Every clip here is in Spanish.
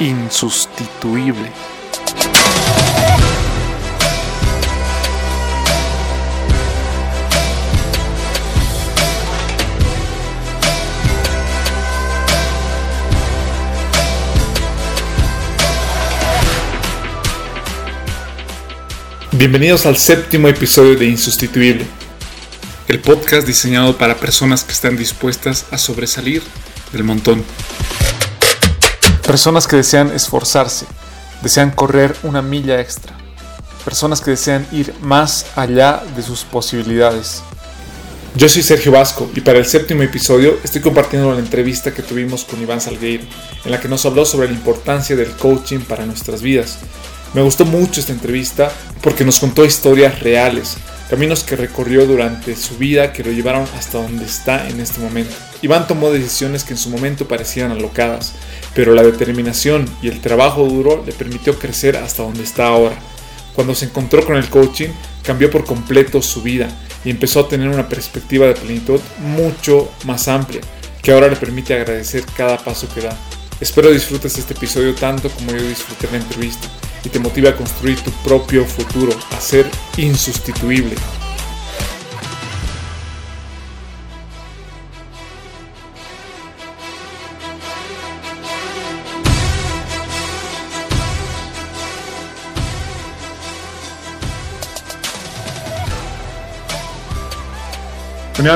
insustituible. Bienvenidos al séptimo episodio de Insustituible, el podcast diseñado para personas que están dispuestas a sobresalir del montón. Personas que desean esforzarse, desean correr una milla extra. Personas que desean ir más allá de sus posibilidades. Yo soy Sergio Vasco y para el séptimo episodio estoy compartiendo la entrevista que tuvimos con Iván Salgueiro, en la que nos habló sobre la importancia del coaching para nuestras vidas me gustó mucho esta entrevista porque nos contó historias reales, caminos que recorrió durante su vida que lo llevaron hasta donde está en este momento. Iván tomó decisiones que en su momento parecían alocadas, pero la determinación y el trabajo duro le permitió crecer hasta donde está ahora. Cuando se encontró con el coaching, cambió por completo su vida y empezó a tener una perspectiva de plenitud mucho más amplia, que ahora le permite agradecer cada paso que da. Espero disfrutes este episodio tanto como yo disfruté la entrevista y te motive a construir tu propio futuro, a ser insustituible.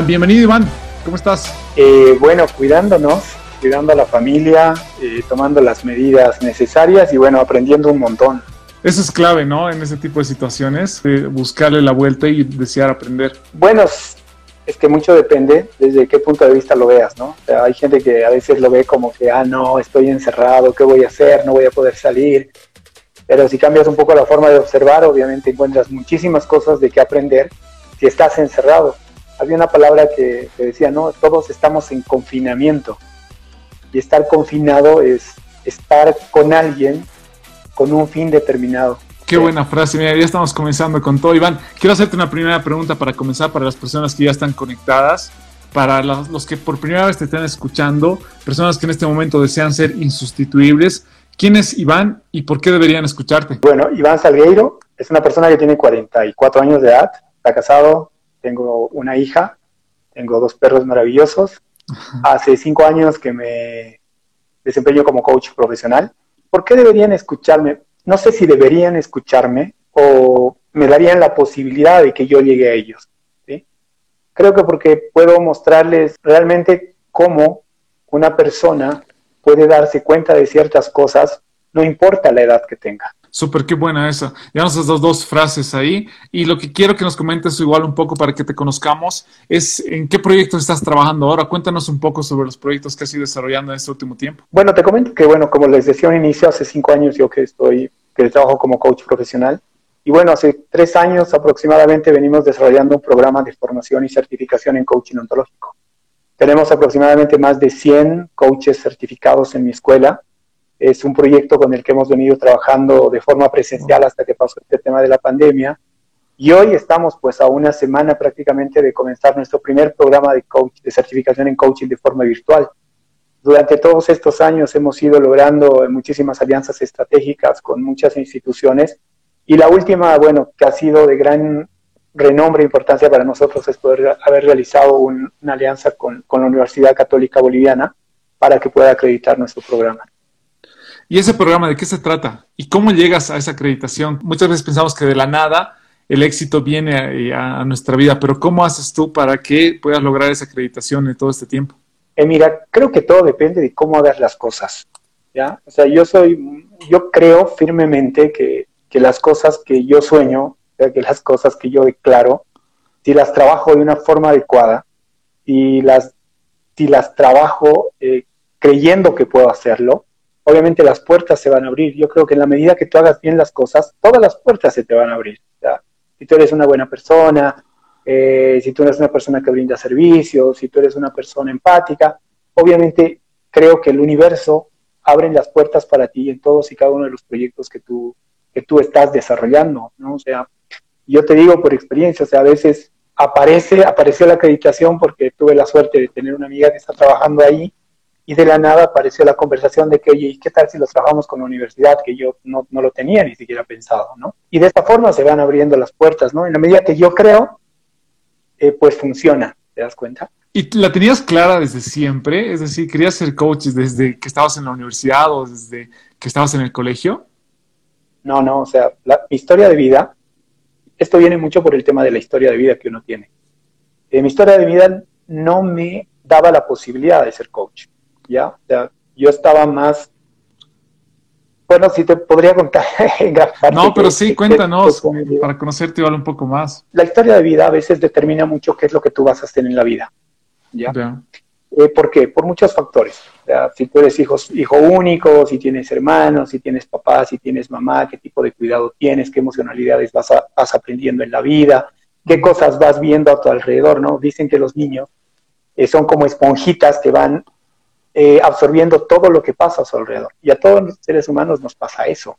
Bienvenido Iván, ¿cómo estás? Eh, bueno, cuidándonos, cuidando a la familia, eh, tomando las medidas necesarias y bueno, aprendiendo un montón. Eso es clave, ¿no? En ese tipo de situaciones, buscarle la vuelta y desear aprender. Bueno, es que mucho depende desde qué punto de vista lo veas, ¿no? O sea, hay gente que a veces lo ve como que, ah, no, estoy encerrado, ¿qué voy a hacer? No voy a poder salir. Pero si cambias un poco la forma de observar, obviamente encuentras muchísimas cosas de qué aprender si estás encerrado. Había una palabra que, que decía, no, todos estamos en confinamiento y estar confinado es estar con alguien con un fin determinado. Qué buena frase, mira, ya estamos comenzando con todo. Iván, quiero hacerte una primera pregunta para comenzar para las personas que ya están conectadas, para los, que por primera vez te están escuchando, personas que en este momento desean ser insustituibles. ¿Quién es Iván y por qué deberían escucharte? Bueno, Iván Salgueiro es una persona que tiene 44 años de edad, está casado, tengo una hija, tengo dos perros maravillosos Hace cinco años que me desempeño como coach profesional. ¿Por qué deberían escucharme? No sé si deberían escucharme o me darían la posibilidad de que yo llegue a ellos. Creo que porque puedo mostrarles realmente cómo una persona puede darse cuenta de ciertas cosas, no importa la edad que tenga. Súper, qué buena esa. Ya nos has dado dos frases ahí. Y lo que quiero que nos comentes igual un poco para que te conozcamos es en qué proyectos estás trabajando ahora. Cuéntanos un poco sobre los proyectos que has ido desarrollando en este último tiempo. Bueno, te comento que, bueno, como les decía al inicio, hace cinco años yo que estoy, que trabajo como coach profesional. Y bueno, hace tres años aproximadamente venimos desarrollando un programa de formación y certificación en coaching ontológico. Tenemos aproximadamente más de 100 coaches certificados en mi escuela es un proyecto con el que hemos venido trabajando de forma presencial hasta que pasó este tema de la pandemia. Y hoy estamos pues a una semana prácticamente de comenzar nuestro primer programa de, de certificación en coaching de forma virtual. Durante todos estos años hemos ido logrando muchísimas alianzas estratégicas con muchas instituciones y la última, bueno, que ha sido de gran renombre e importancia para nosotros es poder haber realizado una alianza con la Universidad Católica Boliviana para que pueda acreditar nuestro programa. ¿Y ese programa de qué se trata? ¿Y cómo llegas a esa acreditación? Muchas veces pensamos que de la nada el éxito viene a, nuestra vida, pero ¿cómo haces tú para que puedas lograr esa acreditación en todo este tiempo? Eh, mira, creo que todo depende de cómo hagas las cosas. ¿ya? O sea, yo soy, yo creo firmemente que, que las cosas que yo sueño, que las cosas que yo declaro, si las trabajo de una forma adecuada y las, si las trabajo eh, creyendo que puedo hacerlo, obviamente las puertas se van a abrir. Yo creo que en la medida que tú hagas bien las cosas, todas las puertas se te van a abrir. si tú eres una buena persona, eh, si tú eres una persona que brinda servicios, si tú eres una persona empática, obviamente creo que el universo abre las puertas para ti en todos y cada uno de los proyectos que tú, que tú estás desarrollando, ¿no? O sea, yo te digo por experiencia, o sea, a veces aparece, apareció la acreditación porque tuve la suerte de tener una amiga que está trabajando ahí y de la nada apareció la conversación de que, oye, ¿qué tal si los trabajamos con la universidad? Que yo no, no, lo tenía ni siquiera pensado, ¿no? Y de esta forma se van abriendo las puertas, ¿no? En la medida que yo creo, eh, pues funciona, ¿te das cuenta? ¿Y la tenías clara desde siempre? Es decir, ¿querías ser coach desde que estabas en la universidad o desde que estabas en el colegio? No, no, o sea, la, mi historia de vida, esto viene mucho por el tema de la historia de vida que uno tiene. Eh, mi historia de vida no me daba la posibilidad de ser coach. ¿Ya? O sea, yo estaba más... Bueno, si te podría contar No, pero sí, cuéntanos, para conocerte igual un poco más. La historia de vida a veces determina mucho qué es lo que tú vas a hacer en la vida, ¿ya? Eh, ¿Por qué? Por muchos factores. O sea, si tú eres hijo, hijo único, si tienes hermanos, si tienes papá, si tienes mamá, qué tipo de cuidado tienes, qué emocionalidades vas, vas aprendiendo en la vida, qué cosas vas viendo a tu alrededor, ¿no? Dicen que los niños eh, son como esponjitas que van eh, absorbiendo todo lo que pasa a su alrededor. Y a todos los seres humanos nos pasa eso.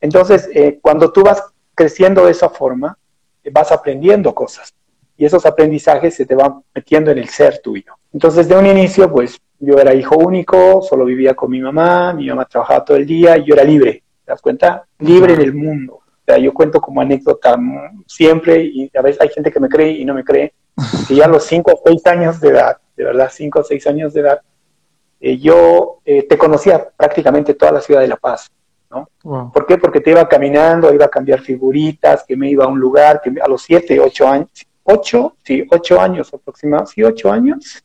Entonces, eh, cuando tú vas creciendo de esa forma, vas aprendiendo cosas. Y esos aprendizajes se te van metiendo en el ser tuyo. Entonces, de un inicio, pues yo era hijo único, solo vivía con mi mamá, mi mamá trabajaba todo el día y yo era libre. ¿Te das cuenta? Libre en el mundo. O sea, yo cuento como anécdota siempre y a veces hay gente que me cree y no me cree, que ya a los 5 o 6 años de edad, de verdad, 5 o 6 años de edad, eh, yo eh, te conocía prácticamente toda la ciudad de La Paz, ¿no? ¿Por qué? Porque te iba caminando, iba a cambiar figuritas, que me iba a un lugar, que a los 7, 8 años, 8, sí, 8 años aproximadamente, sí, 8 años,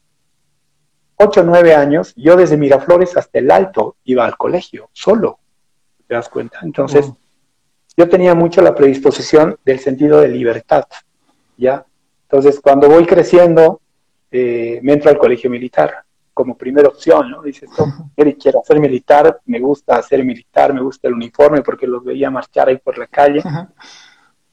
8, 9 años, yo desde Miraflores hasta el Alto iba al colegio, solo, ¿te das cuenta? Entonces, yo tenía mucho la predisposición del sentido de libertad, ¿ya? Entonces, cuando voy creciendo, eh, me entro al colegio militar como primera opción, ¿no? Dices, quiero ser militar, me gusta ser militar, me gusta el uniforme porque los veía marchar ahí por la calle.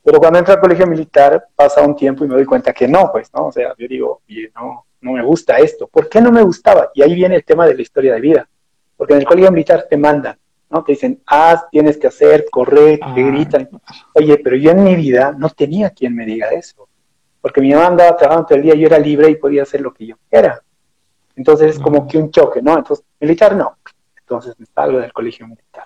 Pero cuando entro al colegio militar pasa un tiempo y me doy cuenta que no, pues, ¿no? O sea, yo digo, no, no me gusta esto. ¿Por qué no me gustaba? Y ahí viene el tema de la historia de vida. Porque en el colegio militar te mandan, ¿no? Te dicen, haz, tienes que hacer, correr, te ah. gritan. Oye, pero yo en mi vida no tenía quien me diga eso. Porque mi mamá andaba trabajando todo el día, yo era libre y podía hacer lo que yo quiera. Entonces es como que un choque, ¿no? Entonces, militar no. Entonces me salgo del colegio militar.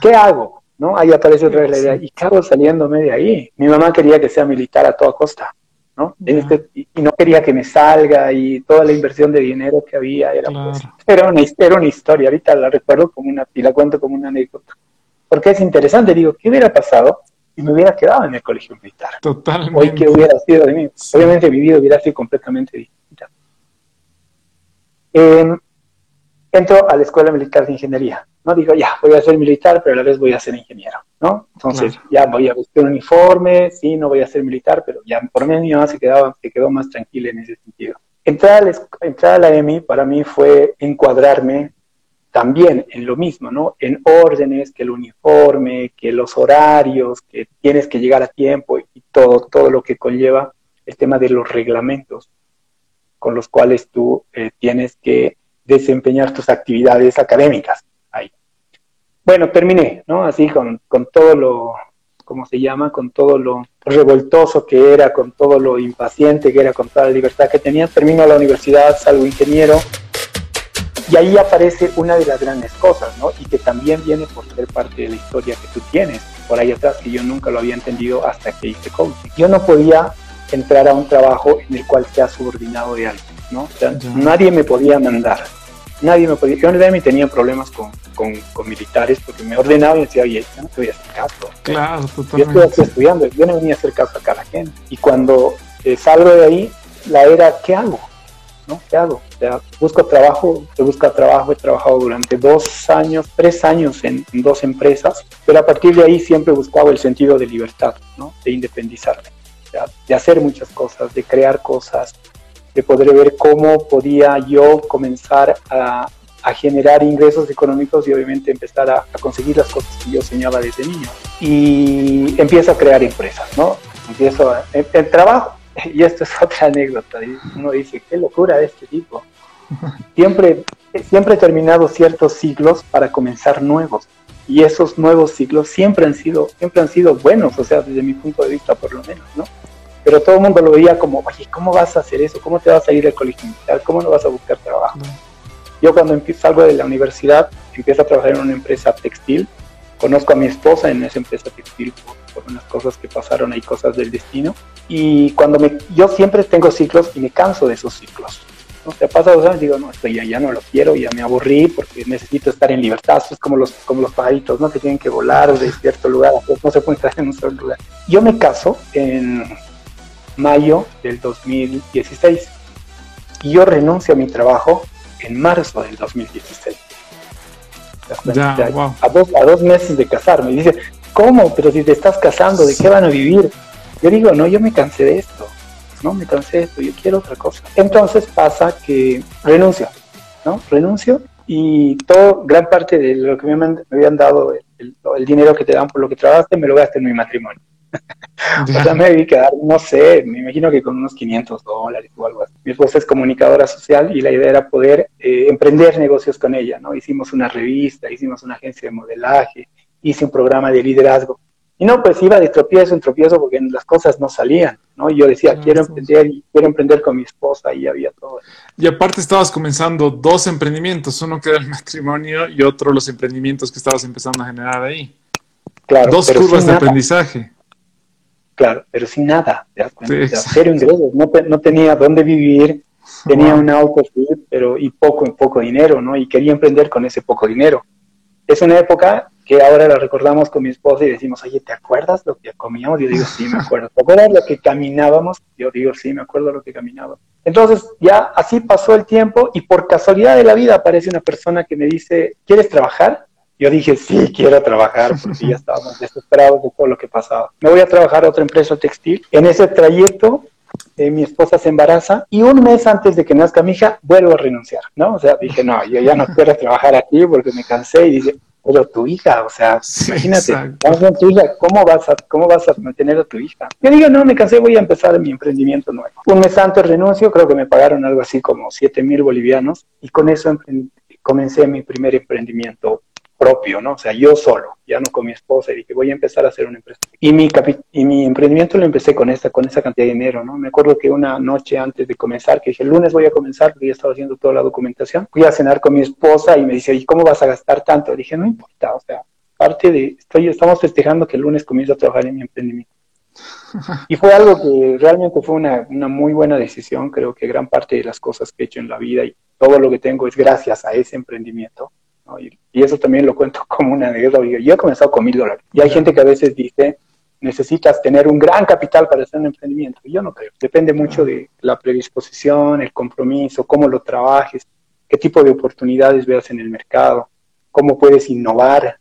¿Qué hago? ¿No? Ahí aparece otra vez la idea, ¿y qué hago saliéndome de ahí? Mi mamá quería que sea militar a toda costa, ¿no? Este, y, no quería que me salga y toda la inversión de dinero que había era, pues, era, una, era una historia. Ahorita la recuerdo como una, y la cuento como una anécdota. Porque es interesante, digo, ¿qué hubiera pasado si me hubiera quedado en el colegio militar? Totalmente. Hoy, ¿qué hubiera sido de mí? Obviamente mi vida hubiera sido completamente distinta entro a la Escuela Militar de Ingeniería. No digo, ya, voy a ser militar, pero a la vez voy a ser ingeniero, ¿no? Entonces, ya voy a buscar un uniforme, sí, no voy a ser militar, pero ya por mí mi mamá se, quedaba, se quedó más tranquila en ese sentido. Entrar a, la, entrar a la EMI para mí fue encuadrarme también en lo mismo, ¿no? En órdenes, que el uniforme, que los horarios, que tienes que llegar a tiempo y todo, todo lo que conlleva el tema de los reglamentos con los cuales tú eh, tienes que desempeñar tus actividades académicas ahí. Bueno, terminé, ¿no? Así con, con todo lo, ¿cómo se llama? Con todo lo revoltoso que era, con todo lo impaciente que era, con toda la libertad que tenía. Termino la universidad, salgo ingeniero. Y ahí aparece una de las grandes cosas, ¿no? Y que también viene por ser parte de la historia que tú tienes por ahí atrás, que yo nunca lo había entendido hasta que hice coaching. Yo no podía entrar a un trabajo en el cual sea subordinado de alguien, ¿no? O sea, nadie me podía mandar, nadie me podía, yo en realidad tenía problemas con, con, militares porque me ordenaban y decía, oye, yo no te voy a hacer caso. Claro, totalmente. Yo estoy estudiando, yo no venía a hacer caso a cada quien. Y cuando eh, salgo de ahí, la era, ¿qué hago? ¿No? ¿Qué hago? O sea, busco trabajo, se busca trabajo, he trabajado durante dos años, tres años en, en dos empresas, pero a partir de ahí siempre buscaba el sentido de libertad, ¿no? De independizarme de hacer muchas cosas, de crear cosas, de poder ver cómo podía yo comenzar a, generar ingresos económicos y obviamente empezar a, conseguir las cosas que yo soñaba desde niño. Y empiezo a crear empresas, ¿no? Empiezo el, trabajo, y esto es otra anécdota, uno dice, qué locura de este tipo. Siempre, siempre he terminado ciertos ciclos para comenzar nuevos y esos nuevos ciclos siempre han sido siempre han sido buenos, o sea, desde mi punto de vista por lo menos, ¿no? pero todo el mundo lo veía como, oye, ¿cómo vas a hacer eso? ¿Cómo te vas a ir al colegio militar? ¿Cómo no vas a buscar trabajo? Yo cuando salgo de la universidad, empiezo a trabajar en una empresa textil. Conozco a mi esposa en esa empresa textil por, unas cosas que pasaron ahí, cosas del destino. Y cuando me, yo siempre tengo ciclos y me canso de esos ciclos. ¿No? Te pasa dos años y digo, no, esto ya, ya no lo quiero, ya me aburrí porque necesito estar en libertad. es como los, como los pajaritos, ¿no? Que tienen que volar de cierto lugar, no se pueden estar en un solo lugar. Yo me caso en mayo del 2016 y yo renuncio a mi trabajo en marzo del 2016. Ya, a, dos, a dos meses de casarme. Y dice, ¿cómo? Pero si te estás casando, ¿de qué van a vivir? Yo digo, no, yo me cansé de esto. No, me cansé de esto, yo quiero otra cosa. Entonces pasa que renuncio, ¿no? Renuncio y todo, gran parte de lo que me, habían dado, el, el, dinero que te dan por lo que trabajaste, me lo gasté en mi matrimonio. o sea, me debí quedar, no sé, me imagino que con unos 500 dólares o algo así. Mi esposa es comunicadora social y la idea era poder eh, emprender negocios con ella, ¿no? Hicimos una revista, hicimos una agencia de modelaje, hice un programa de liderazgo. Y no, pues iba de tropiezo en tropiezo porque las cosas no salían, ¿no? Y yo decía, quiero emprender y quiero emprender con mi esposa y había todo. Y aparte estabas comenzando dos emprendimientos, uno que era el matrimonio y otro los emprendimientos que estabas empezando a generar ahí. Claro. Dos curvas de aprendizaje. Claro, pero sin nada, ¿te das cuenta? cero ingresos, no, no, tenía dónde vivir, tenía un auto, pero y poco, en poco dinero, ¿no? Y quería emprender con ese poco dinero. Es una época que ahora la recordamos con mi esposa y decimos, oye, ¿te acuerdas lo que comíamos? Yo digo, sí, me acuerdo. ¿Te acuerdas lo que caminábamos? Yo digo, sí, me acuerdo lo que caminábamos. Entonces, ya así pasó el tiempo y por casualidad de la vida aparece una persona que me dice, ¿quieres trabajar? Yo dije, sí, quiero trabajar, porque ya estábamos desesperados de todo lo que pasaba. Me voy a trabajar a otra empresa textil. En ese trayecto, eh, mi esposa se embaraza y un mes antes de que nazca mi hija, vuelvo a renunciar, ¿no? O sea, dije, no, yo ya no quiero trabajar aquí porque me cansé y dije, pero tu hija, o sea, imagínate, tu hija, ¿cómo vas, a, ¿cómo vas a mantener a tu hija? Yo digo, no, me cansé, voy a empezar mi emprendimiento nuevo. Un mes antes renuncio, creo que me pagaron algo así como 7 mil bolivianos y con eso comencé mi primer emprendimiento propio, ¿no? O sea, yo solo, ya no con mi esposa, y dije, voy a empezar a hacer una empresa. Y mi, y mi emprendimiento lo empecé con esta, con esa cantidad de dinero, ¿no? Me acuerdo que una noche antes de comenzar, que dije, el lunes voy a comenzar, porque ya estaba haciendo toda la documentación, fui a cenar con mi esposa y me dice, ¿y cómo vas a gastar tanto? Le dije, no importa, o sea, parte de, estoy, estamos festejando que el lunes comienzo a trabajar en mi emprendimiento. Y fue algo que realmente fue una, una, muy buena decisión. Creo que gran parte de las cosas que he hecho en la vida y todo lo que tengo es gracias a ese emprendimiento. Y, eso también lo cuento como una anécdota. Yo he comenzado con mil dólares. Y hay gente que a veces dice, necesitas tener un gran capital para hacer un emprendimiento. Yo no creo. Depende mucho de la predisposición, el compromiso, cómo lo trabajes, qué tipo de oportunidades veas en el mercado, cómo puedes innovar,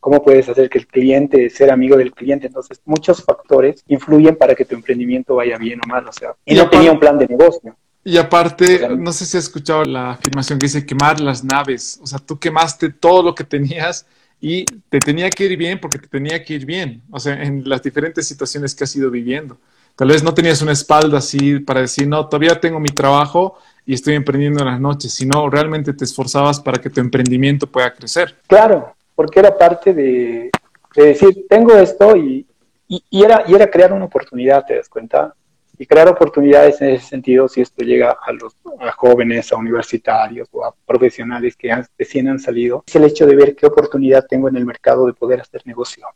cómo puedes hacer que el cliente, ser amigo del cliente. Entonces, muchos factores influyen para que tu emprendimiento vaya bien o mal. O sea, y no tenía un plan de negocio. Y aparte, no sé si has escuchado la afirmación que dice quemar las naves. O sea, tú quemaste todo lo que tenías y te tenía que ir bien porque te tenía que ir bien. O sea, en las diferentes situaciones que has ido viviendo. Tal vez no tenías una espalda así para decir, no, todavía tengo mi trabajo y estoy emprendiendo en las noches, sino realmente te esforzabas para que tu emprendimiento pueda crecer. Claro, porque era parte de, decir, tengo esto y, y, era, y era crear una oportunidad, ¿te das cuenta? Y crear oportunidades en ese sentido si esto llega a los jóvenes, a universitarios o a profesionales que recién han salido, es el hecho de ver qué oportunidad tengo en el mercado de poder hacer negocio.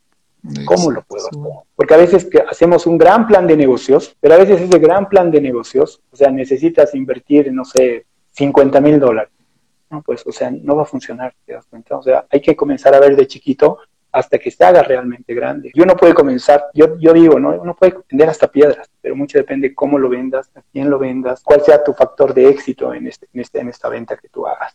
¿Cómo lo puedo hacer? Porque a veces que hacemos un gran plan de negocios, pero a veces ese gran plan de negocios, o sea, necesitas invertir, no sé, 50 mil dólares. No, pues, o sea, no va a funcionar, ¿te das cuenta? O sea, hay que comenzar a ver de chiquito hasta que se haga realmente grande. Y uno puede comenzar, yo, yo digo, ¿no? Uno puede vender hasta piedras, pero mucho depende cómo lo vendas, a quién lo vendas, cuál sea tu factor de éxito en, este, en, este, en esta venta que tú hagas.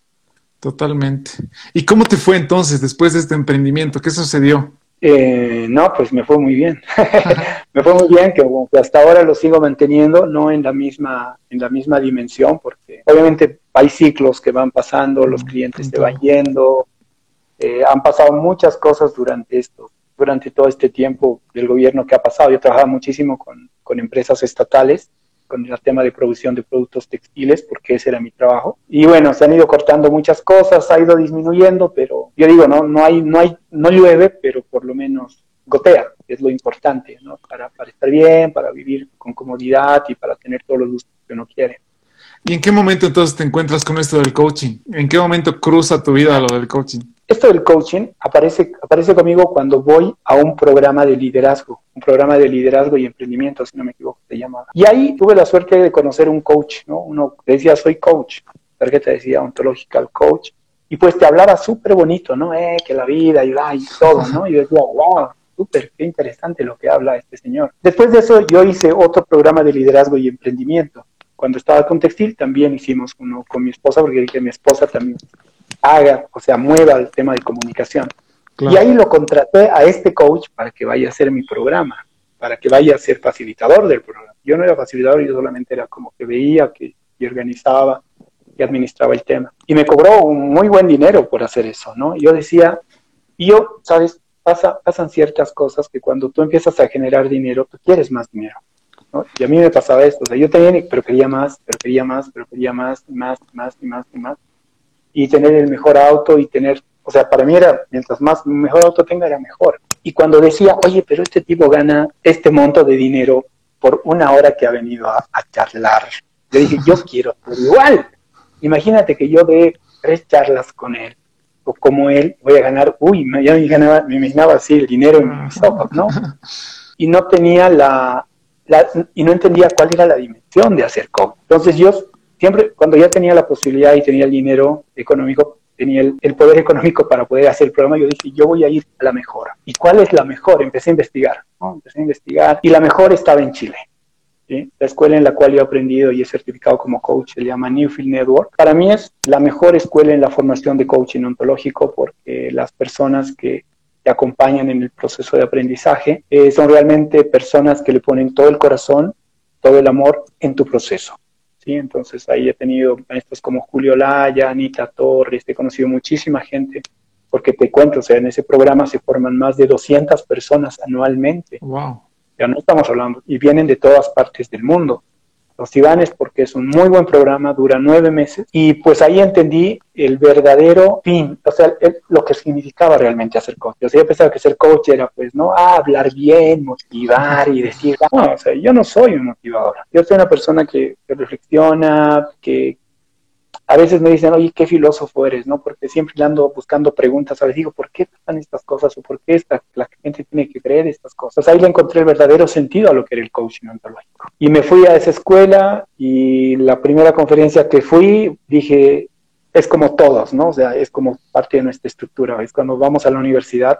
Totalmente. ¿Y cómo te fue entonces después de este emprendimiento? ¿Qué sucedió? Eh, no, pues me fue muy bien. me fue muy bien, que, hasta ahora lo sigo manteniendo, no en la misma, en la misma dimensión, porque obviamente hay ciclos que van pasando, los clientes te van yendo, eh, han pasado muchas cosas durante esto, durante todo este tiempo del gobierno que ha pasado. Yo trabajaba muchísimo con, empresas estatales, con el tema de producción de productos textiles, porque ese era mi trabajo. Y bueno, se han ido cortando muchas cosas, ha ido disminuyendo, pero yo digo, no, no hay, no hay, no llueve, pero por lo menos gotea, es lo importante, ¿no? Para, para estar bien, para vivir con comodidad y para tener todos los gustos que uno quiere. ¿Y en qué momento entonces te encuentras con esto del coaching? ¿En qué momento cruza tu vida lo del coaching? Esto del coaching aparece, aparece conmigo cuando voy a un programa de liderazgo, un programa de liderazgo y emprendimiento, si no me equivoco, se llamaba. Y ahí tuve la suerte de conocer un coach, ¿no? Uno decía, soy coach, tarjeta decía ontological coach, y pues te hablaba súper bonito, ¿no? Eh, que la vida y, y todo, ¿no? Y yo decía, wow, súper, qué interesante lo que habla este señor. Después de eso yo hice otro programa de liderazgo y emprendimiento. Cuando estaba con Textil también hicimos uno con mi esposa, porque dije, mi esposa también haga, o sea, mueva el tema de comunicación. Y ahí lo contraté a este coach para que vaya a hacer mi programa, para que vaya a ser facilitador del programa. Yo no era facilitador, yo solamente era como que veía que y organizaba y administraba el tema. Y me cobró un muy buen dinero por hacer eso, ¿no? Yo decía, y yo, ¿sabes? Pasa, pasan ciertas cosas que cuando tú empiezas a generar dinero, tú quieres más dinero. ¿No? Y a mí me pasaba esto, o sea, yo tenía, pero quería más, pero quería más, pero quería más, más, más, y más, y más y tener el mejor auto y tener, o sea, para mí era, mientras más mejor auto tenga, era mejor. Y cuando decía, oye, pero este tipo gana este monto de dinero por una hora que ha venido a, charlar, yo dije, yo quiero ser igual. Imagínate que yo de tres charlas con él, o como él, voy a ganar, uy, ya me, ganaba, me imaginaba así el dinero en mis ojos, ¿no? Y no tenía la, la, y no entendía cuál era la dimensión de hacer coach. Entonces yo siempre, cuando ya tenía la posibilidad y tenía el dinero económico, tenía el, poder económico para poder hacer el programa, yo dije, yo voy a ir a la mejor. ¿Y cuál es la mejor? Empecé a investigar, Empecé a investigar y la mejor estaba en Chile. La escuela en la cual yo he aprendido y he certificado como coach se llama Newfield Network. Para mí es la mejor escuela en la formación de coaching ontológico porque las personas que te acompañan en el proceso de aprendizaje eh, son realmente personas que le ponen todo el corazón, todo el amor en tu proceso. Entonces ahí he tenido maestros como Julio Laya, Anita Torres, he conocido muchísima gente, porque te cuento, o sea, en ese programa se forman más de 200 personas anualmente. Wow. Ya no estamos hablando, y vienen de todas partes del mundo los Ibanes porque es un muy buen programa, dura nueve meses y pues ahí entendí el verdadero fin, o sea, lo que significaba realmente hacer coach. Yo pensaba que ser coach era pues, ¿no? Ah, hablar bien, motivar y decir, no, o sea, yo no soy un motivador. Yo soy una persona que, que reflexiona, que, a veces me dicen, oye, qué filósofo eres, ¿no? Porque siempre ando buscando preguntas, a veces digo, ¿por qué pasan estas cosas? ¿O por qué esta, la gente tiene que creer estas cosas? Ahí le encontré el verdadero sentido a lo que era el coaching ontológico. Y me fui a esa escuela y la primera conferencia que fui, dije, es como todos, ¿no? O sea, es como parte de nuestra estructura. Es cuando vamos a la universidad,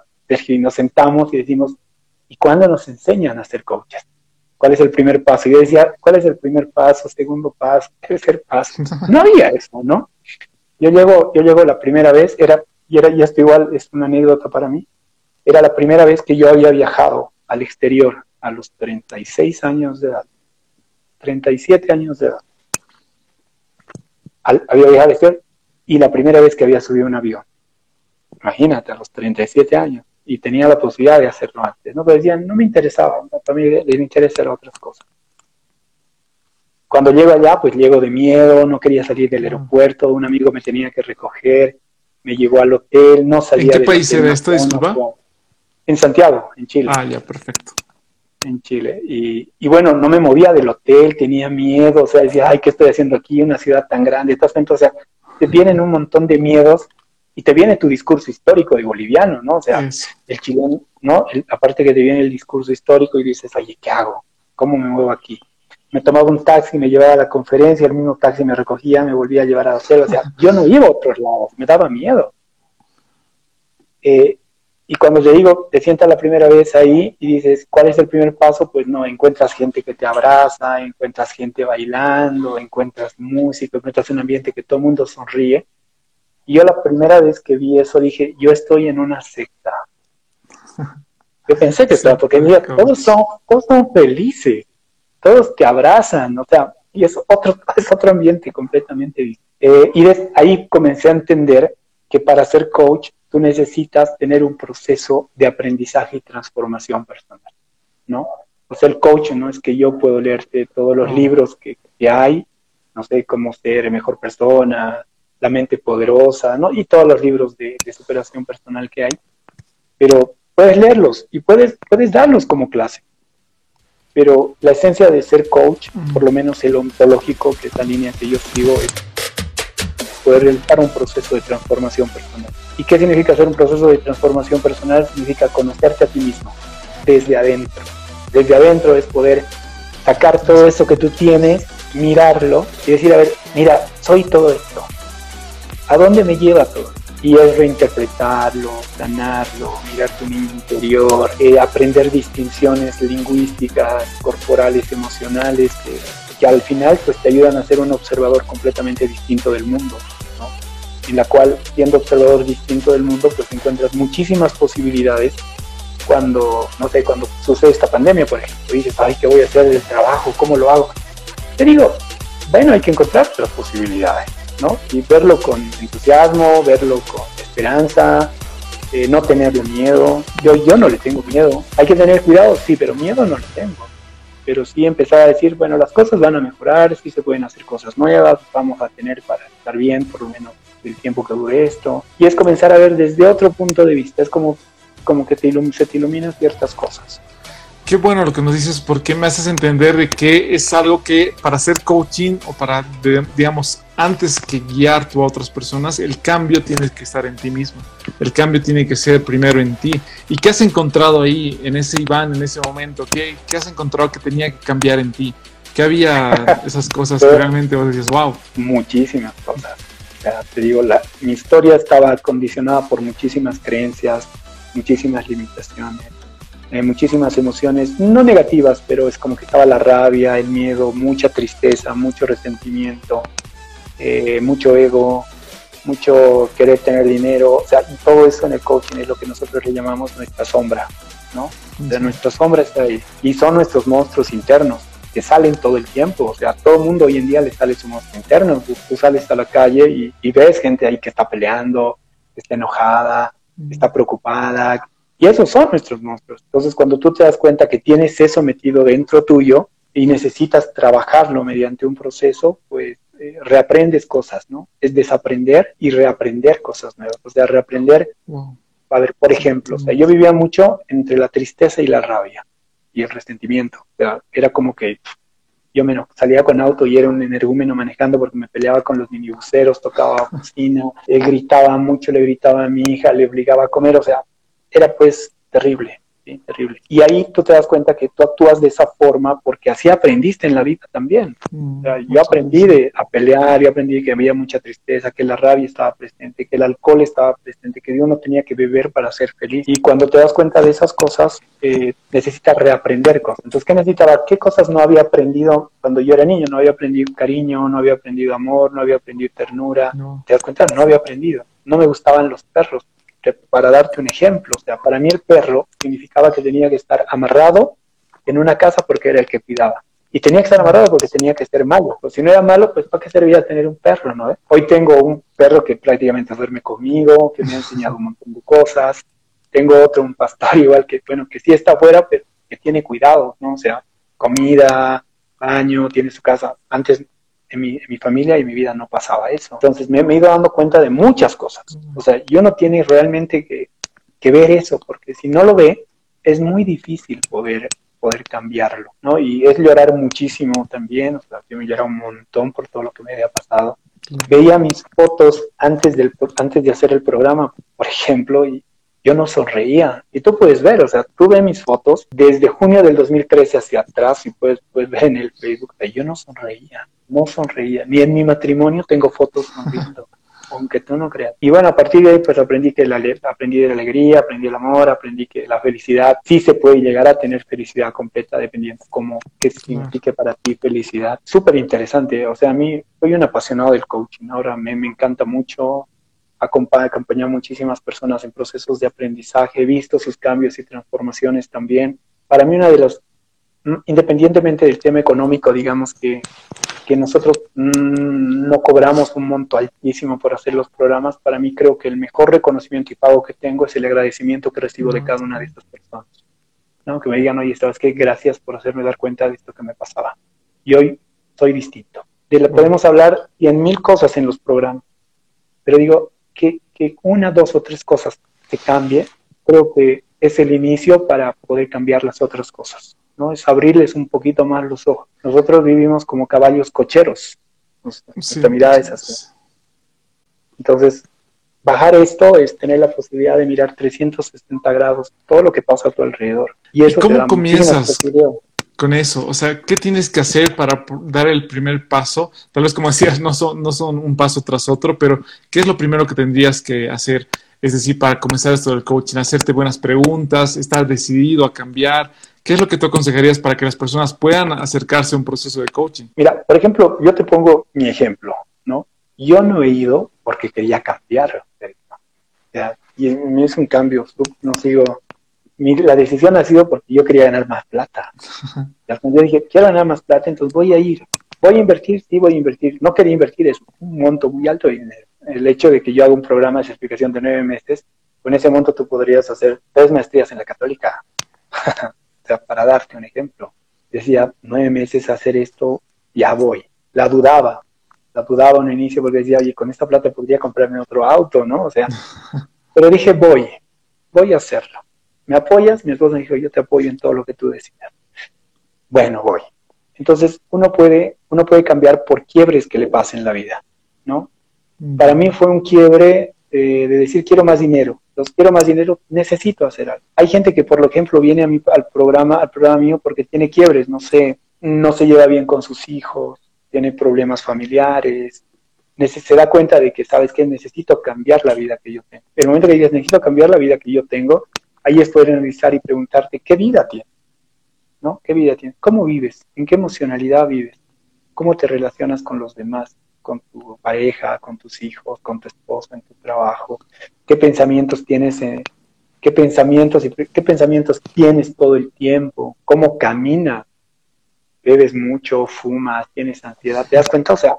nos sentamos y decimos, ¿y cuándo nos enseñan a ser coaches? ¿Cuál es el primer paso? Y yo decía, ¿cuál es el primer paso, segundo paso, tercer paso? No había eso, ¿no? Yo llego, yo llego la primera vez, era, y era, y esto igual es una anécdota para mí, era la primera vez que yo había viajado al exterior a los 36 años de edad, 37 años de edad. había viajado al exterior y la primera vez que había subido un avión. Imagínate, a los 37 años y tenía la posibilidad de hacerlo antes, ¿no? Pero decían, no me interesaba, para mí les interesa otras cosas. Cuando llego allá, pues llego de miedo, no quería salir del aeropuerto, un amigo me tenía que recoger, me llevó al hotel, no salía ¿En qué país era esto, disculpa? En Santiago, en Chile. Ah, ya, perfecto. En Chile. Y, y, bueno, no me movía del hotel, tenía miedo, o sea, decía, ay, ¿qué estoy haciendo aquí? Una ciudad tan grande, estás o sea, te vienen un montón de miedos y te viene tu discurso histórico de boliviano, ¿no? O sea, el chileno, ¿no? aparte que te viene el discurso histórico y dices, oye, ¿qué hago? ¿Cómo me muevo aquí? Me tomaba un taxi, me llevaba a la conferencia, el mismo taxi me recogía, me volvía a llevar a hotel, o sea, yo no iba a otros lados, me daba miedo. Eh, y cuando te digo, te sientas la primera vez ahí y dices, ¿cuál es el primer paso? Pues no, encuentras gente que te abraza, encuentras gente bailando, encuentras música, encuentras un ambiente que todo el mundo sonríe y yo la primera vez que vi eso dije, yo estoy en una secta. Yo pensé que estaba, porque mira, todos son, todos son felices, todos te abrazan, o sea, y es otro, es otro ambiente completamente distinto. Eh, y ahí comencé a entender que para ser coach tú necesitas tener un proceso de aprendizaje y transformación personal, ¿no? O sea, el coach no es que yo puedo leerte todos los libros que, que hay, no sé cómo ser mejor persona, la mente poderosa, ¿no? Y todos los libros de, superación personal que hay. Pero puedes leerlos y puedes, puedes darlos como clase. pero la esencia de ser coach, por lo menos el ontológico, que es la línea que yo sigo, es poder realizar un proceso de transformación personal. ¿Y qué significa hacer un proceso de transformación personal? Significa conocerte a ti mismo desde adentro. Desde adentro es poder sacar todo eso que tú tienes, mirarlo y decir, a ver, mira, soy todo esto. ¿A dónde me lleva todo? Y es reinterpretarlo, sanarlo, mirar tu niño interior, eh, aprender distinciones lingüísticas, corporales, emocionales, que, al final pues te ayudan a ser un observador completamente distinto del mundo en la cual siendo observador distinto del mundo, pues encuentras muchísimas posibilidades cuando, no sé, cuando sucede esta pandemia, por ejemplo, dices, ay, ¿qué voy a hacer del trabajo? ¿Cómo lo hago? Te digo, bueno, hay que encontrar otras posibilidades, ¿no? Y verlo con entusiasmo, verlo con esperanza, eh, no tenerle miedo. Yo, yo no le tengo miedo. Hay que tener cuidado, sí, pero miedo no le tengo. Pero sí empezar a decir, bueno, las cosas van a mejorar, sí se pueden hacer cosas nuevas, vamos a tener para estar bien, por lo menos el tiempo que dure esto. Y es comenzar a ver desde otro punto de vista, es como, como que te se te iluminan ciertas cosas. Qué bueno lo que nos dices, porque me haces entender de que es algo que para hacer coaching o para, digamos, antes que guiar tú a otras personas, el cambio tiene que estar en ti mismo. El cambio tiene que ser primero en ti. ¿Y qué has encontrado ahí, en ese Iván, en ese momento? ¿Qué, qué has encontrado que tenía que cambiar en ti? ¿Qué había esas cosas que realmente vos decías, wow? Muchísimas cosas te digo, la, mi historia estaba condicionada por muchísimas creencias, muchísimas limitaciones, eh, muchísimas emociones, no negativas, pero es como que estaba la rabia, el miedo, mucha tristeza, mucho resentimiento, eh, mucho ego, mucho querer tener dinero, o sea, todo eso en el coaching es lo que nosotros le llamamos nuestra sombra, ¿no? O nuestra sombra está ahí, y son nuestros monstruos internos que salen todo el tiempo. O sea, a todo el mundo hoy en día le sale su monstruo interno. Tú, sales a la calle y, ves gente ahí que está peleando, está enojada, está preocupada. Y esos son nuestros monstruos. Entonces, cuando tú te das cuenta que tienes eso metido dentro tuyo y necesitas trabajarlo mediante un proceso, pues eh, reaprendes cosas, ¿no? Es desaprender y reaprender cosas nuevas. O sea, reaprender. A ver, por ejemplo, o sea, yo vivía mucho entre la tristeza y la rabia y el resentimiento. O sea, era como que yo me salía con auto y era un energúmeno manejando porque me peleaba con los minibuseros, tocaba cocina, eh, gritaba mucho, le gritaba a mi hija, le obligaba a comer, o sea, era pues terrible terrible. Y ahí tú te das cuenta que tú actúas de esa forma porque así aprendiste en la vida también. Mm, yo aprendí de, a pelear, yo aprendí que había mucha tristeza, que la rabia estaba presente, que el alcohol estaba presente, que Dios no tenía que beber para ser feliz. Y cuando te das cuenta de esas cosas, eh, necesitas reaprender cosas. Entonces, ¿qué necesitaba? ¿Qué cosas no había aprendido cuando yo era niño? No había aprendido cariño, no había aprendido amor, no había aprendido ternura. ¿Te das cuenta? No había aprendido. No me gustaban los perros para darte un ejemplo, o sea, para mí el perro significaba que tenía que estar amarrado en una casa porque era el que cuidaba. Y tenía que estar amarrado porque tenía que ser malo. Pues si no era malo, pues ¿para qué servía tener un perro, no? Hoy tengo un perro que prácticamente duerme conmigo, que me ha enseñado un montón de cosas. Tengo otro, un pastor igual que, bueno, que sí está afuera, pero que tiene cuidado, ¿no? O sea, comida, baño, tiene su casa. Antes en mi, familia y en mi vida no pasaba eso. Entonces me, he ido dando cuenta de muchas cosas. O sea, yo no tiene realmente que, ver eso, porque si no lo ve, es muy difícil poder, poder cambiarlo, ¿no? Y es llorar muchísimo también, o sea, yo me lloraba un montón por todo lo que me había pasado. Veía mis fotos antes, del, antes de hacer el programa, por ejemplo, y yo no sonreía. Y tú puedes ver, o sea, tú ves mis fotos desde junio del 2013 hacia atrás y puedes, puedes ver en el Facebook, yo no sonreía no sonreía. Ni en mi matrimonio tengo fotos sonriendo, aunque tú no creas. Y bueno, a partir de ahí pues aprendí que la, aprendí de la alegría, aprendí el amor, aprendí que la felicidad sí se puede llegar a tener felicidad completa dependiendo cómo, qué signifique para ti felicidad. Súper interesante, o sea, a mí soy un apasionado del coaching, ahora me, me encanta mucho acompañar a muchísimas personas en procesos de aprendizaje, he visto sus cambios y transformaciones también. Para mí una de los Mm, independientemente del tema económico, digamos que, que nosotros mm, no cobramos un monto altísimo por hacer los programas, para mí creo que el mejor reconocimiento y pago que tengo es el agradecimiento que recibo de cada una de estas personas. ¿no? Que me digan, oye, ¿sabes qué? Gracias por hacerme dar cuenta de esto que me pasaba. Y hoy soy distinto. De la, podemos hablar en mil cosas en los programas, pero digo que, que una, dos o tres cosas se cambie, creo que es el inicio para poder cambiar las otras cosas. ¿no? Es abrirles un poquito más los ojos. Nosotros vivimos como caballos cocheros, nuestra mirada es así. Entonces, bajar esto es tener la posibilidad de mirar 360 grados todo lo que pasa a tu alrededor. ¿Y, eso cómo comienzas con eso? O sea, ¿qué tienes que hacer para dar el primer paso? Tal vez como decías, no son, no son un paso tras otro, pero ¿qué es lo primero que tendrías que hacer? Es decir, para comenzar esto del coaching, hacerte buenas preguntas, estar decidido a cambiar. ¿Qué es lo que tú aconsejarías para que las personas puedan acercarse a un proceso de coaching? Mira, por ejemplo, yo te pongo mi ejemplo, ¿no? Yo no he ido porque quería cambiar. y es un cambio, no sigo. La decisión ha sido porque yo quería ganar más plata. yo dije, quiero ganar más plata, entonces voy a ir. Voy a invertir, sí voy a invertir. No quería invertir, es un monto muy alto de dinero el hecho de que yo haga un programa de certificación de nueve meses, con ese monto tú podrías hacer tres maestrías en la católica. o sea, para darte un ejemplo. Decía, nueve meses hacer esto, ya voy. La dudaba, la dudaba en un inicio porque decía, oye, con esta plata podría comprarme otro auto, ¿no? O sea, pero dije, voy, voy a hacerlo. ¿Me apoyas? Mi esposa me dijo, yo te apoyo en todo lo que tú decidas. Bueno, voy. Entonces, uno puede, uno puede cambiar por quiebres que le pasen en la vida, ¿no? Para mí fue un quiebre eh, de decir quiero más dinero. Los quiero más dinero, necesito hacer algo. Hay gente que, por ejemplo, viene a al programa, al programa mío porque tiene quiebres, no sé, no se lleva bien con sus hijos, tiene problemas familiares, se da cuenta de que, ¿sabes que Necesito cambiar la vida que yo tengo. En el momento que dices, necesito cambiar la vida que yo tengo, ahí es poder analizar y preguntarte, ¿qué vida tienes? ¿No? ¿Qué vida tienes? ¿Cómo vives? ¿En qué emocionalidad vives? ¿Cómo te relacionas con los demás? con tu pareja, con tus hijos, con tu esposo, en tu trabajo, qué pensamientos tienes, qué pensamientos y qué pensamientos tienes todo el tiempo, cómo caminas, bebes mucho, fumas, tienes ansiedad, te das cuenta, o sea,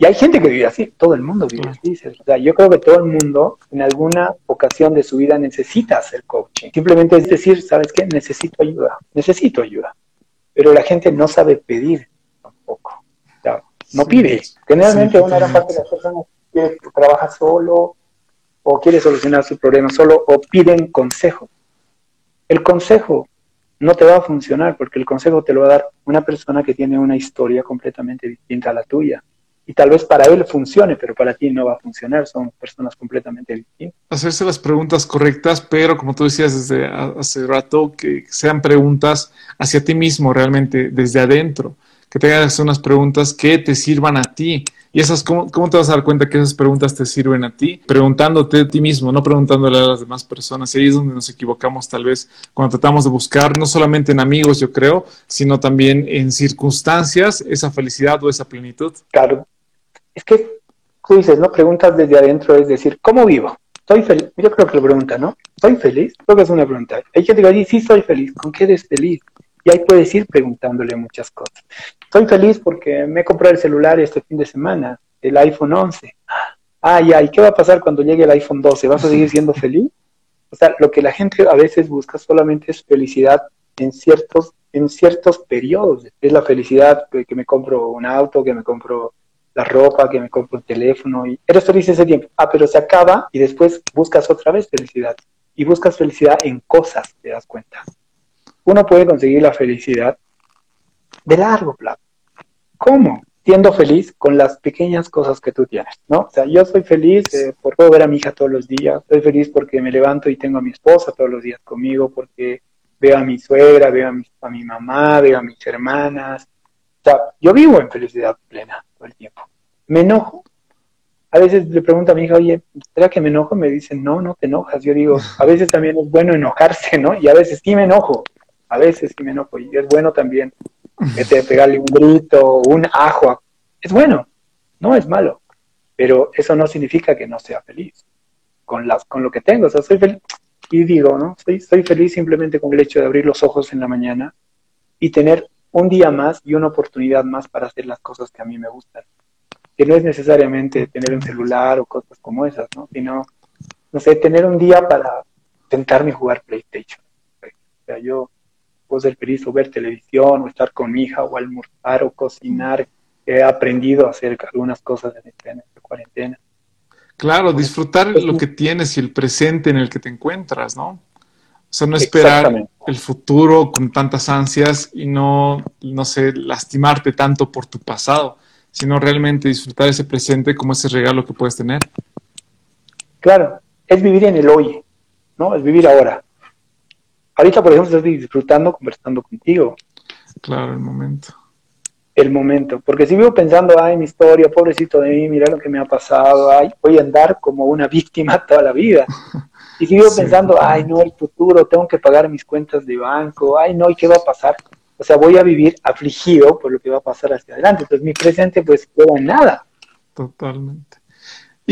y hay gente que vive así, todo el mundo vive así. O sea, yo creo que todo el mundo en alguna ocasión de su vida necesita hacer coaching. Simplemente es decir, ¿sabes qué? Necesito ayuda, necesito ayuda. Pero la gente no sabe pedir tampoco no pide. Generalmente una gran parte de las personas quiere, trabaja solo o quiere solucionar su problema solo o piden consejo. El consejo no te va a funcionar porque el consejo te lo va a dar una persona que tiene una historia completamente distinta a la tuya. Y tal vez para él funcione, pero para ti no va a funcionar. Son personas completamente distintas. Hacerse las preguntas correctas, pero como tú decías desde hace rato, que sean preguntas hacia ti mismo realmente, desde adentro que te hagas unas preguntas que te sirvan a ti. Y esas, ¿cómo, ¿cómo, te vas a dar cuenta que esas preguntas te sirven a ti? Preguntándote a ti mismo, no preguntándole a las demás personas. Y ahí es donde nos equivocamos tal vez cuando tratamos de buscar, no solamente en amigos, yo creo, sino también en circunstancias, esa felicidad o esa plenitud. Claro. Es que tú dices, ¿no? Preguntas desde adentro, es decir, ¿cómo vivo? ¿Soy feliz? Yo creo que lo pregunta, ¿no? ¿Soy feliz? Creo que es una pregunta. Hay gente que dice, sí, soy feliz. ¿Con qué eres feliz? Y ahí puedes ir preguntándole muchas cosas. Estoy feliz porque me he comprado el celular este fin de semana, el iPhone 11. Ah, ya, ¿y qué va a pasar cuando llegue el iPhone 12? ¿Vas a seguir siendo feliz? O sea, lo que la gente a veces busca solamente es felicidad en ciertos, en ciertos periodos. Es la felicidad que me compro un auto, que me compro la ropa, que me compro un teléfono. Y eres feliz ese tiempo. Ah, pero se acaba y después buscas otra vez felicidad. Y buscas felicidad en cosas, te das cuenta uno puede conseguir la felicidad de largo plazo. ¿Cómo? Siendo feliz con las pequeñas cosas que tú tienes, ¿no? O sea, yo soy feliz eh, por poder ver a mi hija todos los días, soy feliz porque me levanto y tengo a mi esposa todos los días conmigo, porque veo a mi suegra, veo a mi, a mi mamá, veo a mis hermanas. O sea, yo vivo en felicidad plena todo el tiempo. Me enojo. A veces le pregunto a mi hija, oye, ¿será que me enojo? Me dicen, no, no te enojas. Yo digo, a veces también es bueno enojarse, ¿no? Y a veces sí me enojo a veces sí me y es bueno también te pegarle un grito, un ajo. Es bueno, no es malo, pero eso no significa que no sea feliz con, las, con lo que tengo. O sea, soy feliz y digo, ¿no? Soy, soy feliz simplemente con el hecho de abrir los ojos en la mañana y tener un día más y una oportunidad más para hacer las cosas que a mí me gustan. Que no es necesariamente tener un celular o cosas como esas, ¿no? Sino, no sé, tener un día para tentarme jugar PlayStation. O sea, yo puedo ser feliz o ver televisión o estar con mi hija o almorzar o cocinar. He aprendido a hacer algunas cosas en, esta, cuarentena. Claro, disfrutar lo que tienes y el presente en el que te encuentras, ¿no? O sea, no esperar el futuro con tantas ansias y no, no sé, lastimarte tanto por tu pasado, sino realmente disfrutar ese presente como ese regalo que puedes tener. Claro, es vivir en el hoy, ¿no? Es vivir ahora. Ahorita, por ejemplo, estoy disfrutando conversando contigo. Claro, el momento. El momento. Porque si vivo pensando, ay, mi historia, pobrecito de mí, mira lo que me ha pasado, ay, voy a andar como una víctima toda la vida. Y si vivo pensando, ay, no, el futuro, tengo que pagar mis cuentas de banco, ay, no, ¿y qué va a pasar? O sea, voy a vivir afligido por lo que va a pasar hacia adelante. Entonces, mi presente, pues, queda en nada. Totalmente.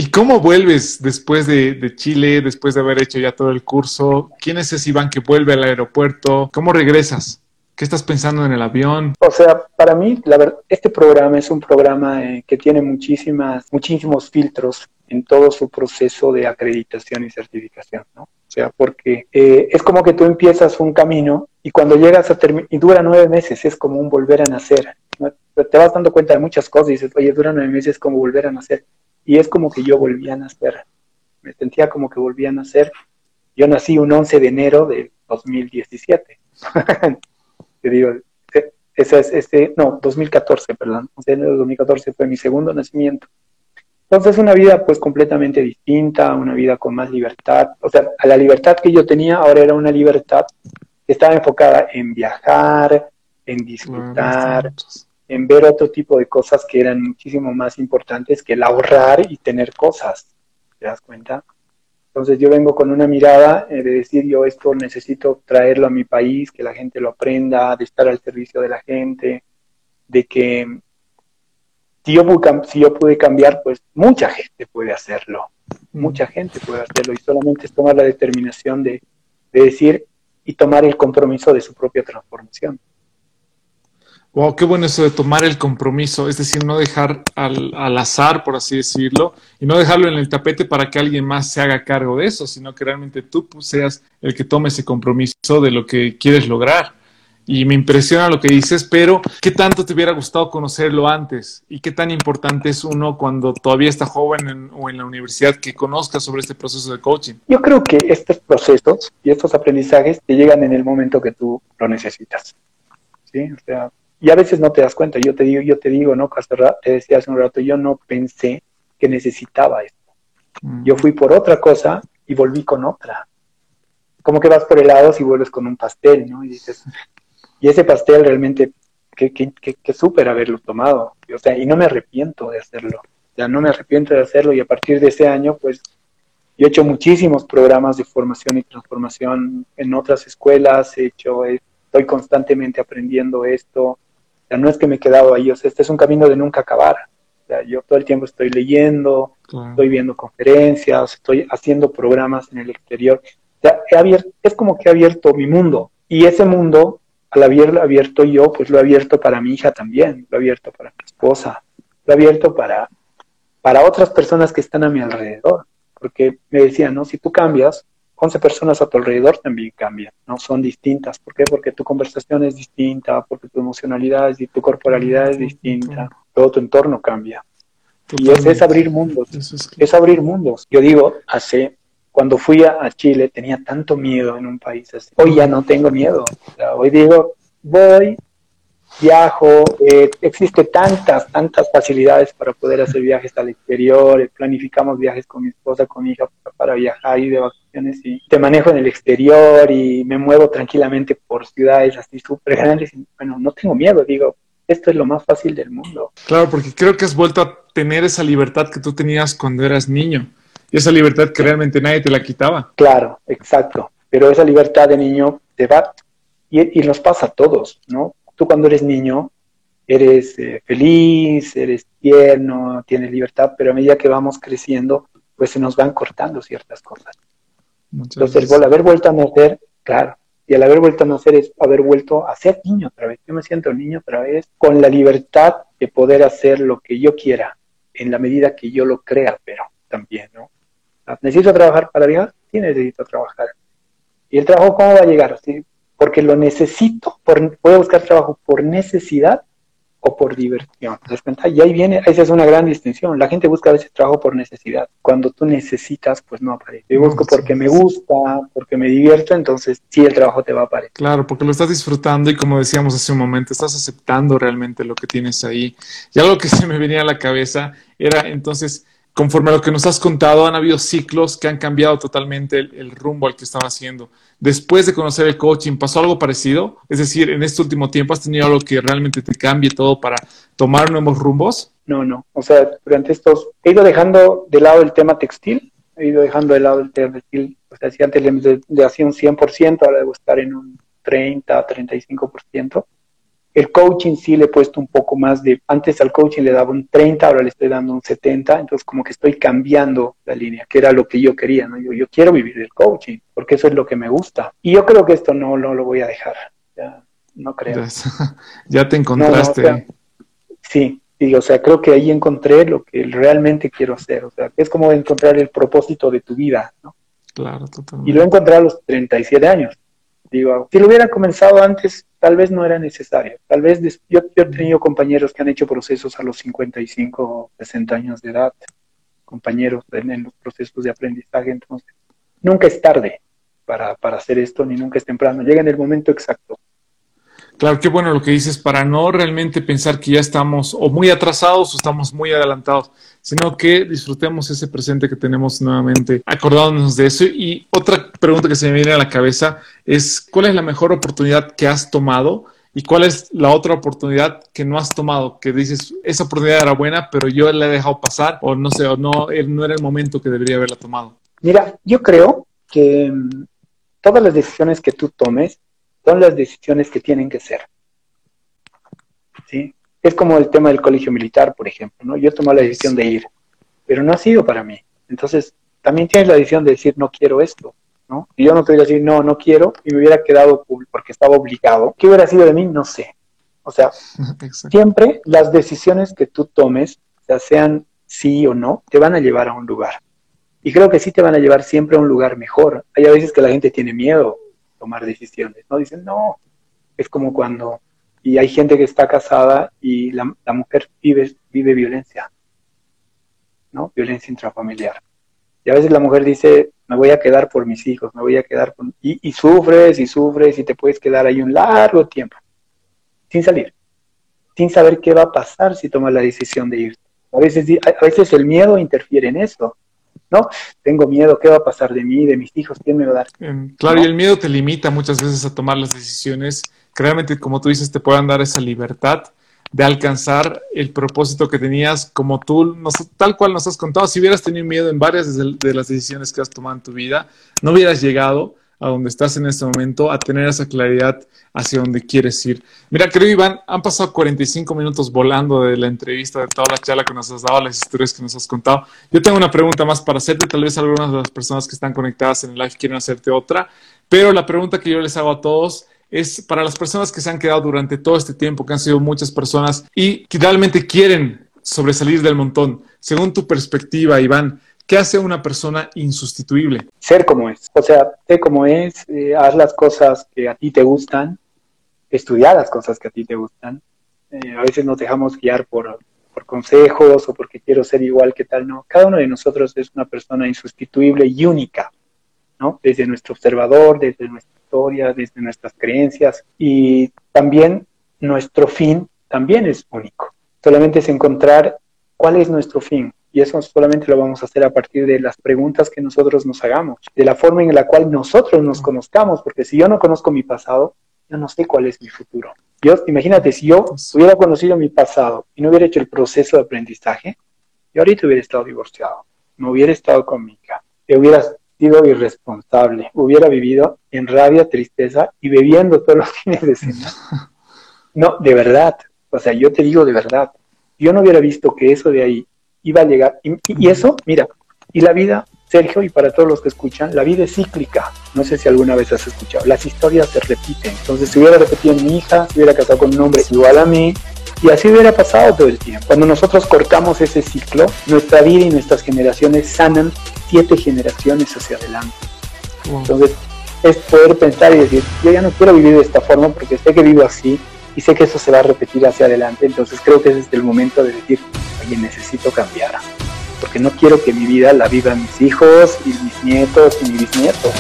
¿Y cómo vuelves después de, Chile, después de haber hecho ya todo el curso? ¿Quién es ese Iván que vuelve al aeropuerto? ¿Cómo regresas? ¿Qué estás pensando en el avión? O sea, para mí, la verdad, este programa es un programa eh, que tiene muchísimas, muchísimos filtros en todo su proceso de acreditación y certificación, ¿no? O sea, porque eh, es como que tú empiezas un camino y cuando llegas a terminar, y dura nueve meses, es como un volver a nacer. Te vas dando cuenta de muchas cosas y dices, oye, dura nueve meses, es como volver a nacer. Y es como que yo volví a nacer. Me sentía como que volví a nacer. Yo nací un 11 de enero de 2017. Te digo, e, ese es, este, no, 2014, perdón. 11 de enero de 2014 fue mi segundo nacimiento. Entonces una vida pues completamente distinta, una vida con más libertad. O sea, a la libertad que yo tenía ahora era una libertad que estaba enfocada en viajar, en disfrutar, en ver otro tipo de cosas que eran muchísimo más importantes que el ahorrar y tener cosas. ¿Te das cuenta? Entonces yo vengo con una mirada eh, de decir yo esto necesito traerlo a mi país, que la gente lo aprenda, de estar al servicio de la gente, de que si yo, si yo pude cambiar, pues mucha gente puede hacerlo, mm. mucha gente puede hacerlo y solamente es tomar la determinación de, decir y tomar el compromiso de su propia transformación. Wow, qué bueno eso de tomar el compromiso, es decir, no dejar al, al, azar, por así decirlo, y no dejarlo en el tapete para que alguien más se haga cargo de eso, sino que realmente tú seas el que tome ese compromiso de lo que quieres lograr y me impresiona lo que dices, pero ¿qué tanto te hubiera gustado conocerlo antes? ¿Y qué tan importante es uno cuando todavía está joven o en la universidad que conozca sobre este proceso de coaching? Yo creo que estos procesos y estos aprendizajes te llegan en el momento que tú lo necesitas. ¿sí? O sea, y a veces no te das cuenta. Yo te digo, yo te digo, ¿no? Te decía hace un rato, yo no pensé que necesitaba esto. Mm. Yo fui por otra cosa y volví con otra. Como que vas por helados y vuelves con un pastel, ¿no? Y dices, y ese pastel realmente, qué que, que, súper haberlo tomado. O sea, y no me arrepiento de hacerlo. O sea, no me arrepiento de hacerlo y a partir de ese año, pues, yo he hecho muchísimos programas de formación y transformación en otras escuelas, he hecho, estoy constantemente aprendiendo esto. Sea, no es que me he quedado ahí, o sea, este es un camino de nunca acabar. O sea, yo todo el tiempo estoy leyendo, estoy viendo conferencias, estoy haciendo programas en el exterior. O sea, he abierto, es como que he abierto mi mundo. Y ese mundo al haberlo abierto yo, pues lo he abierto para mi hija también, lo he abierto para mi esposa, lo he abierto para, para otras personas que están a mi alrededor. Porque me decían, ¿no? Si tú cambias, 11 personas a tu alrededor también cambian, ¿no? Son distintas. ¿Por qué? Porque tu conversación es distinta, porque tu emocionalidad y tu corporalidad es distinta, todo tu entorno cambia. Y es, es abrir mundos, es abrir mundos. Yo digo, hace cuando fui a, Chile tenía tanto miedo en un país así. Hoy ya no tengo miedo. hoy digo, voy, viajo, eh, existe tantas, tantas facilidades para poder hacer viajes al exterior, eh, planificamos viajes con mi esposa, con mi hija para viajar y de vacaciones y te manejo en el exterior y me muevo tranquilamente por ciudades así súper grandes y bueno, no tengo miedo, digo, esto es lo más fácil del mundo. Claro, porque creo que has vuelto a tener esa libertad que tú tenías cuando eras niño y esa libertad que realmente nadie te la quitaba. Claro, exacto. Pero esa libertad de niño te va y, nos pasa a todos, ¿no? Tú cuando eres niño eres eh, feliz, eres tierno, tienes libertad, pero a medida que vamos creciendo, pues se nos van cortando ciertas cosas. Entonces, el haber vuelto a nacer, claro, y al haber vuelto a nacer es haber vuelto a ser niño otra vez. Yo me siento niño otra vez, con la libertad de poder hacer lo que yo quiera, en la medida que yo lo crea, pero también, ¿no? necesito trabajar para viajar, sí necesito trabajar. ¿Y el trabajo cómo va a llegar? Porque lo necesito, por, voy a buscar trabajo por necesidad o por diversión. ¿Te das cuenta? Y ahí viene, esa es una gran distinción. La gente busca a veces trabajo por necesidad. Cuando tú necesitas, pues no aparece. Yo busco porque me gusta, porque me divierto, entonces sí el trabajo te va a aparecer. Claro, porque lo estás disfrutando y como decíamos hace un momento, estás aceptando realmente lo que tienes ahí. Y algo que se me venía a la cabeza era entonces conforme a lo que nos has contado, han habido ciclos que han cambiado totalmente el, rumbo al que estaba haciendo. Después de conocer el coaching, ¿pasó algo parecido? Es decir, en este último tiempo, ¿has tenido algo que realmente te cambie todo para tomar nuevos rumbos? No, no. O sea, durante estos, he ido dejando de lado el tema textil, he ido dejando de lado el tema textil. O sea, si antes le, le hacía un 100%, ahora debo estar en un 30, 35%. El coaching sí le he puesto un poco más de, antes al coaching le daba un 30, ahora le estoy dando un 70, entonces como que estoy cambiando la línea, que era lo que yo quería, ¿no? Yo, yo quiero vivir del coaching, porque eso es lo que me gusta. Y yo creo que esto no, lo voy a dejar, ya no creo. Ya, te encontraste. sí, sí, o sea, creo que ahí encontré lo que realmente quiero hacer, o sea, es como encontrar el propósito de tu vida, ¿no? Claro, totalmente. Y lo encontré a los 37 años. Digo, si lo hubiera comenzado antes, tal vez no era necesario. Tal vez yo, he tenido compañeros que han hecho procesos a los 55 o 60 años de edad, compañeros en, los procesos de aprendizaje. Entonces, nunca es tarde para, para hacer esto, ni nunca es temprano. Llega en el momento exacto. Claro, qué bueno lo que dices, para no realmente pensar que ya estamos o muy atrasados o estamos muy adelantados, sino que disfrutemos ese presente que tenemos nuevamente, acordándonos de eso. Y otra pregunta que se me viene a la cabeza es, ¿cuál es la mejor oportunidad que has tomado? ¿Y cuál es la otra oportunidad que no has tomado? Que dices, esa oportunidad era buena, pero yo la he dejado pasar, o no sé, o no, no era el momento que debería haberla tomado. Mira, yo creo que mm, todas las decisiones que tú tomes son las decisiones que tienen que ser. ¿Sí? Es como el tema del colegio militar, por ejemplo, ¿no? Yo tomé la decisión de ir, pero no ha sido para mí. Entonces, también tienes la decisión de decir, no quiero esto, ¿no? Y yo no te voy a decir, no, no quiero, y me hubiera quedado porque estaba obligado. ¿Qué hubiera sido de mí? No sé. O sea, siempre las decisiones que tú tomes, ya sean sí o no, te van a llevar a un lugar. Y creo que sí te van a llevar siempre a un lugar mejor. Hay a veces que la gente tiene miedo tomar decisiones, ¿no? Dicen, no, es como cuando, y hay gente que está casada y la, mujer vive, vive violencia, ¿no? Violencia intrafamiliar. Y a veces la mujer dice, me voy a quedar por mis hijos, me voy a quedar con... Y, y sufres y sufres y te puedes quedar ahí un largo tiempo, sin salir, sin saber qué va a pasar si tomas la decisión de irte. A veces, a veces el miedo interfiere en eso. ¿No? Tengo miedo, ¿qué va a pasar de mí, de mis hijos? ¿Quién me va a dar? Em, claro, y el miedo te limita muchas veces a tomar las decisiones que realmente, como tú dices, te puedan dar esa libertad de alcanzar el propósito que tenías, como tú, tal cual nos has contado. Si hubieras tenido miedo en varias de las decisiones que has tomado en tu vida, no hubieras llegado a donde estás en este momento, a tener esa claridad hacia donde quieres ir. Mira, creo, Iván, han pasado 45 minutos volando de la entrevista, de toda la charla que nos has dado, las historias que nos has contado. Yo tengo una pregunta más para hacerte, tal vez algunas de las personas que están conectadas en el live quieren hacerte otra, pero la pregunta que yo les hago a todos es para las personas que se han quedado durante todo este tiempo, que han sido muchas personas y que realmente quieren sobresalir del montón. Según tu perspectiva, Iván, ¿Qué hace una persona insustituible? Ser como es. O sea, sé como es, eh, haz las cosas que a ti te gustan, estudiar las cosas que a ti te gustan. Eh, a veces nos dejamos guiar por, por consejos o porque quiero ser igual que tal. No, cada uno de nosotros es una persona insustituible y única, ¿no? Desde nuestro observador, desde nuestra historia, desde nuestras creencias y también nuestro fin también es único. Solamente es encontrar cuál es nuestro fin, y eso solamente lo vamos a hacer a partir de las preguntas que nosotros nos hagamos, de la forma en la cual nosotros nos conozcamos, porque si yo no conozco mi pasado, yo no sé cuál es mi futuro. Yo, imagínate, si yo hubiera conocido mi pasado y no hubiera hecho el proceso de aprendizaje, yo ahorita hubiera estado divorciado, no hubiera estado con mi hija, hubiera sido irresponsable, hubiera vivido en rabia, tristeza y bebiendo todos los fines de semana. No, de verdad, o sea, yo te digo de verdad, yo no hubiera visto que eso de ahí iba a llegar. Y, eso, mira, y la vida, Sergio, y para todos los que escuchan, la vida es cíclica. No sé si alguna vez has escuchado. Las historias se repiten. Entonces, si hubiera repetido en mi hija, si hubiera casado con un hombre igual a mí, y así hubiera pasado todo el tiempo. Cuando nosotros cortamos ese ciclo, nuestra vida y nuestras generaciones sanan siete generaciones hacia adelante. Entonces, es poder pensar y decir, yo ya no quiero vivir de esta forma porque sé que vivo así y sé que eso se va a repetir hacia adelante, entonces creo que es el momento de decir, oye, necesito cambiar, porque no quiero que mi vida la vivan mis hijos y mis nietos y mis bisnietos.